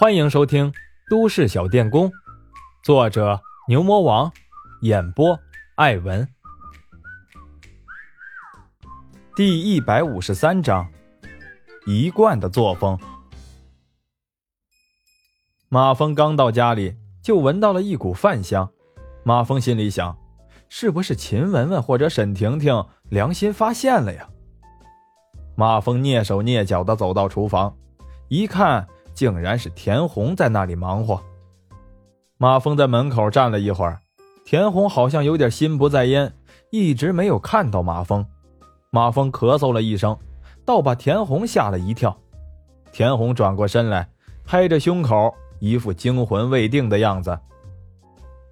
欢迎收听《都市小电工》，作者牛魔王，演播艾文。第一百五十三章，一贯的作风。马峰刚到家里，就闻到了一股饭香。马峰心里想：是不是秦雯雯或者沈婷婷良心发现了呀？马峰蹑手蹑脚的走到厨房，一看，竟然是田红在那里忙活。马峰在门口站了一会儿，田红好像有点心不在焉，一直没有看到马峰。马峰咳嗽了一声，倒把田红吓了一跳。田红转过身来，拍着胸口，一副惊魂未定的样子。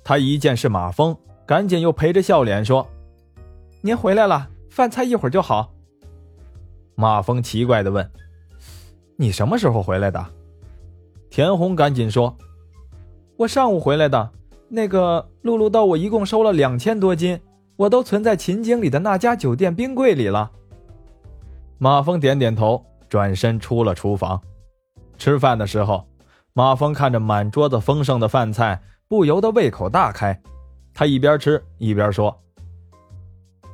他一见是马峰，赶紧又陪着笑脸说：“您回来了，饭菜一会儿就好。”马峰奇怪的问：“你什么时候回来的？”田红赶紧说：“我上午回来的。那个露露豆，我一共收了两千多斤，我都存在秦经理的那家酒店冰柜里了。”马峰点点头，转身出了厨房。吃饭的时候，马峰看着满桌子丰盛的饭菜，不由得胃口大开。他一边吃一边说：“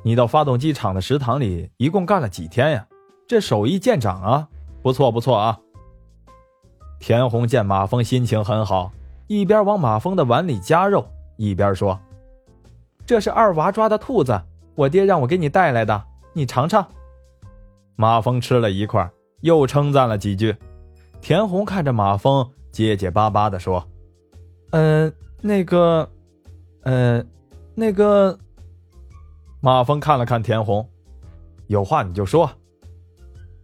你到发动机厂的食堂里一共干了几天呀？”这手艺见长啊，不错不错啊。田红见马峰心情很好，一边往马峰的碗里夹肉，一边说：“这是二娃抓的兔子，我爹让我给你带来的，你尝尝。”马峰吃了一块，又称赞了几句。田红看着马峰，结结巴巴的说：“嗯，那个，嗯，那个。”马峰看了看田红，有话你就说。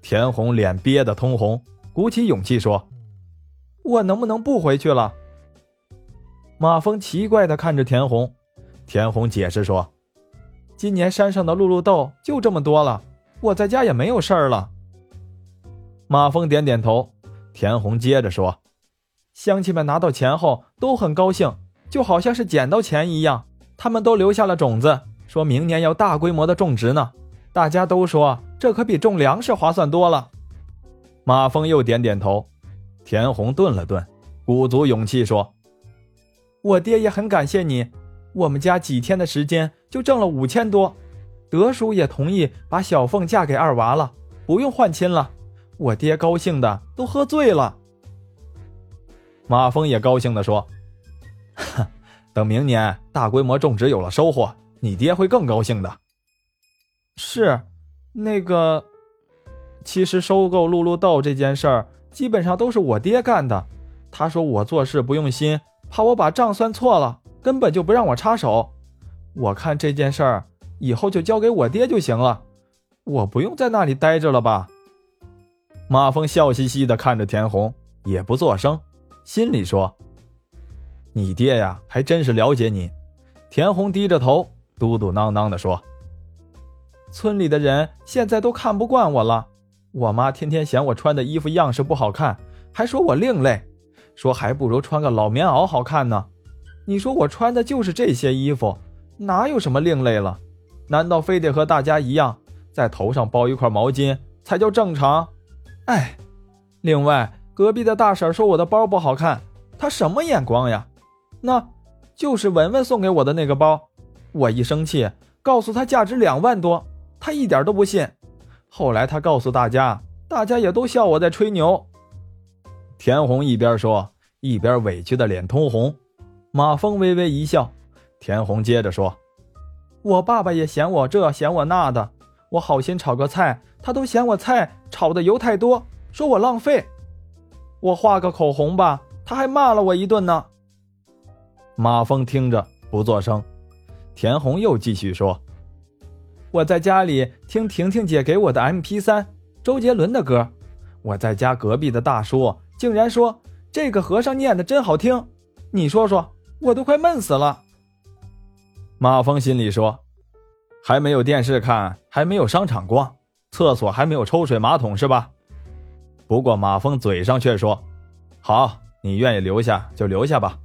田红脸憋得通红，鼓起勇气说：“我能不能不回去了？”马峰奇怪的看着田红，田红解释说：“今年山上的露露豆就这么多了，我在家也没有事儿了。”马峰点点头，田红接着说：“乡亲们拿到钱后都很高兴，就好像是捡到钱一样，他们都留下了种子，说明年要大规模的种植呢。大家都说。”这可比种粮食划算多了。马峰又点点头，田红顿了顿，鼓足勇气说：“我爹也很感谢你，我们家几天的时间就挣了五千多。德叔也同意把小凤嫁给二娃了，不用换亲了。我爹高兴的都喝醉了。”马峰也高兴的说：“等明年大规模种植有了收获，你爹会更高兴的。”是。那个，其实收购露露豆这件事儿，基本上都是我爹干的。他说我做事不用心，怕我把账算错了，根本就不让我插手。我看这件事儿以后就交给我爹就行了，我不用在那里待着了吧？马峰笑嘻嘻的看着田红，也不作声，心里说：“你爹呀，还真是了解你。”田红低着头，嘟嘟囔囔的说。村里的人现在都看不惯我了，我妈天天嫌我穿的衣服样式不好看，还说我另类，说还不如穿个老棉袄好看呢。你说我穿的就是这些衣服，哪有什么另类了？难道非得和大家一样，在头上包一块毛巾才叫正常？哎，另外隔壁的大婶说我的包不好看，她什么眼光呀？那，就是文文送给我的那个包，我一生气，告诉她价值两万多。她一点都不信，后来他告诉大家，大家也都笑我在吹牛。田红一边说，一边委屈的脸通红。马峰微微一笑，田红接着说：“我爸爸也嫌我这嫌我那的，我好心炒个菜，他都嫌我菜炒的油太多，说我浪费。我画个口红吧，他还骂了我一顿呢。”马峰听着不作声，田红又继续说。我在家里听婷婷姐给我的 M P 三，周杰伦的歌。我在家隔壁的大叔竟然说这个和尚念的真好听，你说说，我都快闷死了。马峰心里说，还没有电视看，还没有商场逛，厕所还没有抽水马桶是吧？不过马峰嘴上却说，好，你愿意留下就留下吧。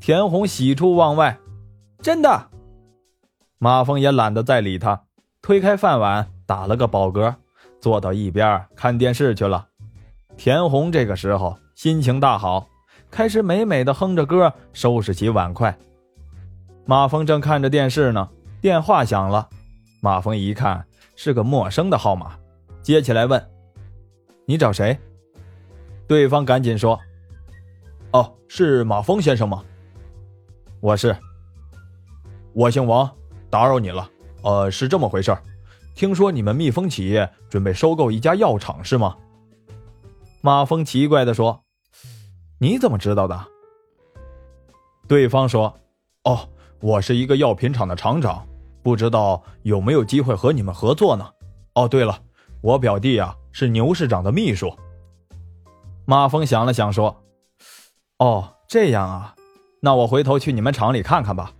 田红喜出望外，真的。马峰也懒得再理他，推开饭碗，打了个饱嗝，坐到一边看电视去了。田红这个时候心情大好，开始美美的哼着歌，收拾起碗筷。马峰正看着电视呢，电话响了。马峰一看是个陌生的号码，接起来问：“你找谁？”对方赶紧说：“哦，是马峰先生吗？”“我是。”“我姓王，打扰你了。呃，是这么回事听说你们蜜蜂企业准备收购一家药厂，是吗？”马峰奇怪的说。你怎么知道的？对方说：“哦，我是一个药品厂的厂长，不知道有没有机会和你们合作呢？哦，对了，我表弟啊是牛市长的秘书。”马峰想了想说：“哦，这样啊，那我回头去你们厂里看看吧。”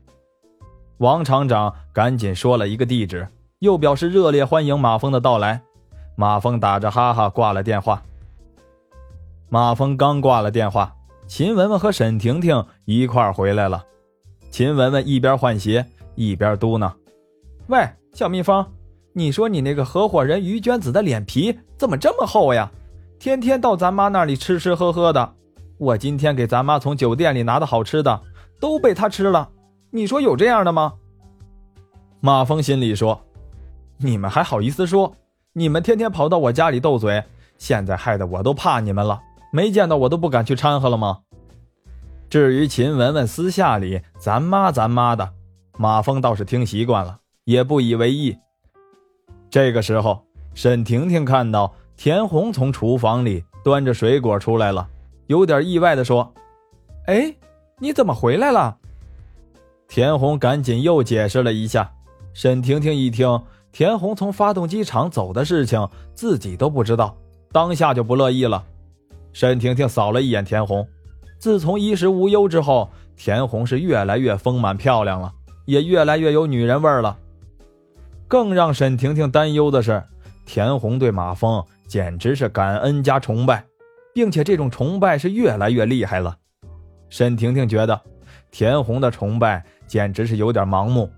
王厂长赶紧说了一个地址，又表示热烈欢迎马峰的到来。马峰打着哈哈挂了电话。马峰刚挂了电话，秦雯雯和沈婷婷一块回来了。秦雯雯一边换鞋一边嘟囔：“喂，小蜜蜂，你说你那个合伙人于娟子的脸皮怎么这么厚呀？天天到咱妈那里吃吃喝喝的。我今天给咱妈从酒店里拿的好吃的都被她吃了。你说有这样的吗？”马峰心里说：“你们还好意思说？你们天天跑到我家里斗嘴，现在害得我都怕你们了。”没见到我都不敢去掺和了吗？至于秦雯雯私下里咱妈咱妈的，马峰倒是听习惯了，也不以为意。这个时候，沈婷婷看到田红从厨房里端着水果出来了，有点意外的说：“哎，你怎么回来了？”田红赶紧又解释了一下。沈婷婷一听田红从发动机厂走的事情，自己都不知道，当下就不乐意了。沈婷婷扫了一眼田红，自从衣食无忧之后，田红是越来越丰满漂亮了，也越来越有女人味了。更让沈婷婷担忧的是，田红对马峰简直是感恩加崇拜，并且这种崇拜是越来越厉害了。沈婷婷觉得，田红的崇拜简直是有点盲目。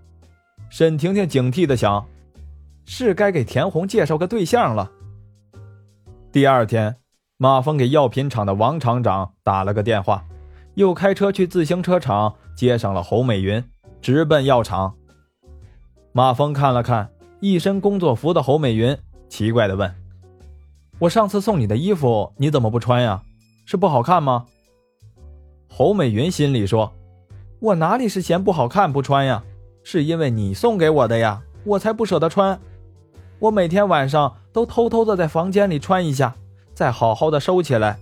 沈婷婷警惕的想，是该给田红介绍个对象了。第二天。马峰给药品厂的王厂长打了个电话，又开车去自行车厂接上了侯美云，直奔药厂。马峰看了看一身工作服的侯美云，奇怪的问：“我上次送你的衣服你怎么不穿呀？是不好看吗？”侯美云心里说：“我哪里是嫌不好看不穿呀？是因为你送给我的呀，我才不舍得穿。我每天晚上都偷偷的在房间里穿一下。”再好好的收起来。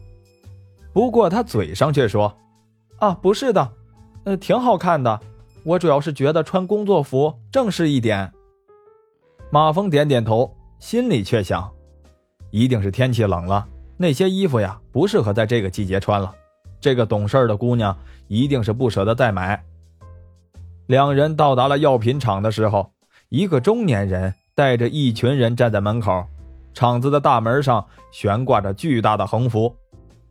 不过他嘴上却说：“啊，不是的，呃，挺好看的。我主要是觉得穿工作服正式一点。”马峰点点头，心里却想：一定是天气冷了，那些衣服呀不适合在这个季节穿了。这个懂事的姑娘一定是不舍得再买。两人到达了药品厂的时候，一个中年人带着一群人站在门口。厂子的大门上悬挂着巨大的横幅，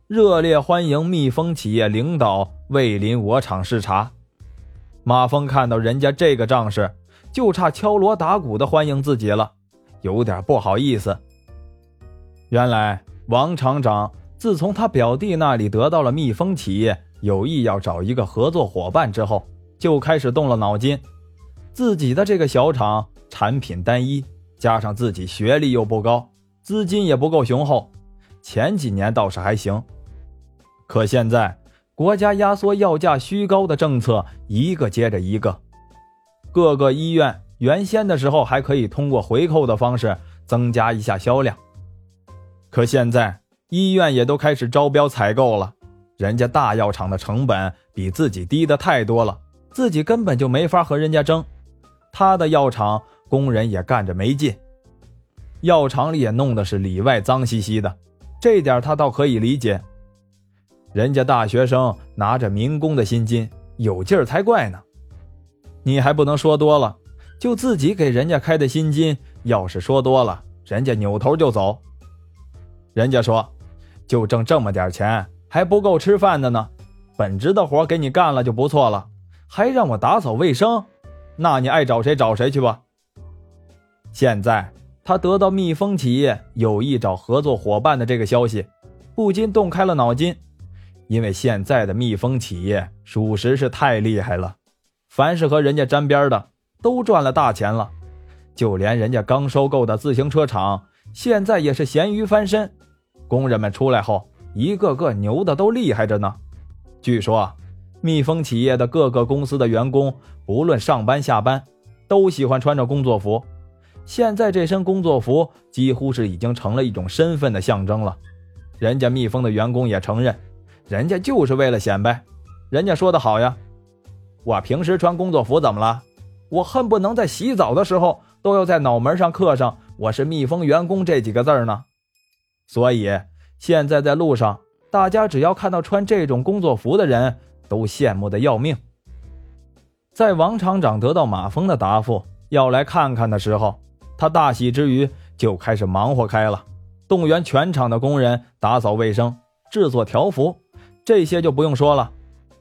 热烈欢迎蜜蜂企业领导莅临我厂视察。马峰看到人家这个仗势，就差敲锣打鼓的欢迎自己了，有点不好意思。原来王厂长自从他表弟那里得到了蜜蜂企业有意要找一个合作伙伴之后，就开始动了脑筋。自己的这个小厂产品单一，加上自己学历又不高。资金也不够雄厚，前几年倒是还行，可现在国家压缩药价虚高的政策一个接着一个，各个医院原先的时候还可以通过回扣的方式增加一下销量，可现在医院也都开始招标采购了，人家大药厂的成本比自己低的太多了，自己根本就没法和人家争，他的药厂工人也干着没劲。药厂里也弄得是里外脏兮兮的，这点他倒可以理解。人家大学生拿着民工的薪金，有劲儿才怪呢。你还不能说多了，就自己给人家开的薪金，要是说多了，人家扭头就走。人家说，就挣这么点钱，还不够吃饭的呢。本职的活给你干了就不错了，还让我打扫卫生，那你爱找谁找谁去吧。现在。他得到蜜蜂企业有意找合作伙伴的这个消息，不禁动开了脑筋，因为现在的蜜蜂企业属实是太厉害了，凡是和人家沾边的都赚了大钱了，就连人家刚收购的自行车厂，现在也是咸鱼翻身，工人们出来后，一个个牛的都厉害着呢。据说，蜜蜂企业的各个公司的员工，不论上班下班，都喜欢穿着工作服。现在这身工作服几乎是已经成了一种身份的象征了。人家蜜蜂的员工也承认，人家就是为了显摆。人家说的好呀，我平时穿工作服怎么了？我恨不能在洗澡的时候都要在脑门上刻上“我是蜜蜂员工”这几个字呢。所以现在在路上，大家只要看到穿这种工作服的人，都羡慕的要命。在王厂长得到马峰的答复，要来看看的时候。他大喜之余就开始忙活开了，动员全场的工人打扫卫生、制作条幅，这些就不用说了。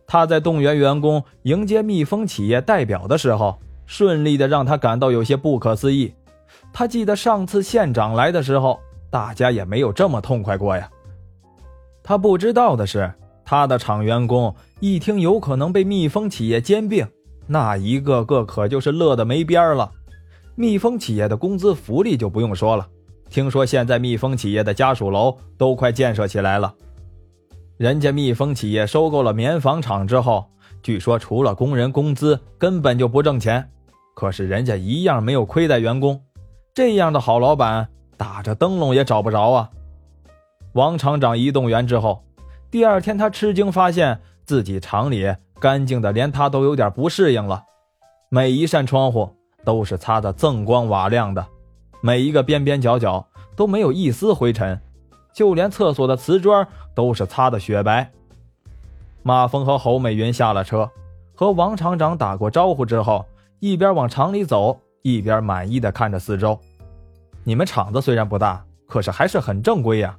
他在动员员工迎接蜜蜂企业代表的时候，顺利的让他感到有些不可思议。他记得上次县长来的时候，大家也没有这么痛快过呀。他不知道的是，他的厂员工一听有可能被蜜蜂企业兼并，那一个个可就是乐得没边了。蜜蜂企业的工资福利就不用说了，听说现在蜜蜂企业的家属楼都快建设起来了。人家蜜蜂企业收购了棉纺厂之后，据说除了工人工资根本就不挣钱，可是人家一样没有亏待员工。这样的好老板，打着灯笼也找不着啊！王厂长一动员之后，第二天他吃惊发现自己厂里干净的连他都有点不适应了，每一扇窗户。都是擦得锃光瓦亮的，每一个边边角角都没有一丝灰尘，就连厕所的瓷砖都是擦得雪白。马峰和侯美云下了车，和王厂长打过招呼之后，一边往厂里走，一边满意的看着四周。你们厂子虽然不大，可是还是很正规呀。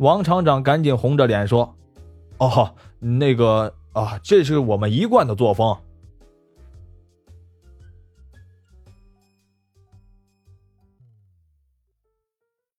王厂长赶紧红着脸说：“哦，那个啊，这是我们一贯的作风。”